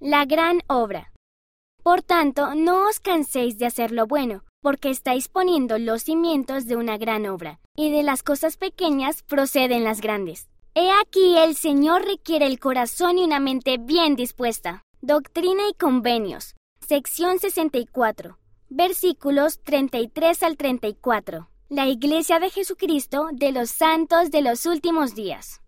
La gran obra. Por tanto, no os canséis de hacer lo bueno, porque estáis poniendo los cimientos de una gran obra, y de las cosas pequeñas proceden las grandes. He aquí el Señor requiere el corazón y una mente bien dispuesta. Doctrina y Convenios, sección 64, versículos 33 al 34. La Iglesia de Jesucristo de los Santos de los Últimos Días.